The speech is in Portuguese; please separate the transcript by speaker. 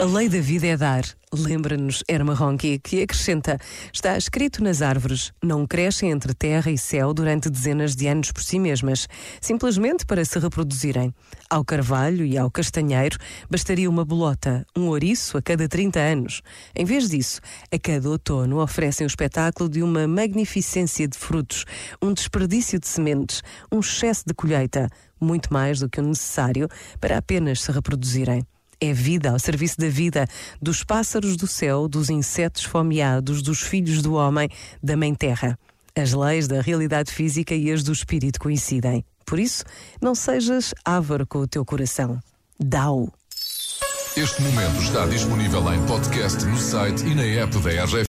Speaker 1: A lei da vida é dar. Lembra-nos Erma Ronchi, que acrescenta: está escrito nas árvores, não crescem entre terra e céu durante dezenas de anos por si mesmas, simplesmente para se reproduzirem. Ao carvalho e ao castanheiro bastaria uma bolota, um ouriço a cada 30 anos. Em vez disso, a cada outono oferecem o espetáculo de uma magnificência de frutos, um desperdício de sementes, um excesso de colheita, muito mais do que o necessário para apenas se reproduzirem. É vida ao serviço da vida, dos pássaros do céu, dos insetos fomeados, dos filhos do homem, da Mãe Terra. As leis da realidade física e as do espírito coincidem. Por isso, não sejas ávaro com o teu coração. Dá-o.
Speaker 2: Este momento está disponível em podcast no site e na app da RGF.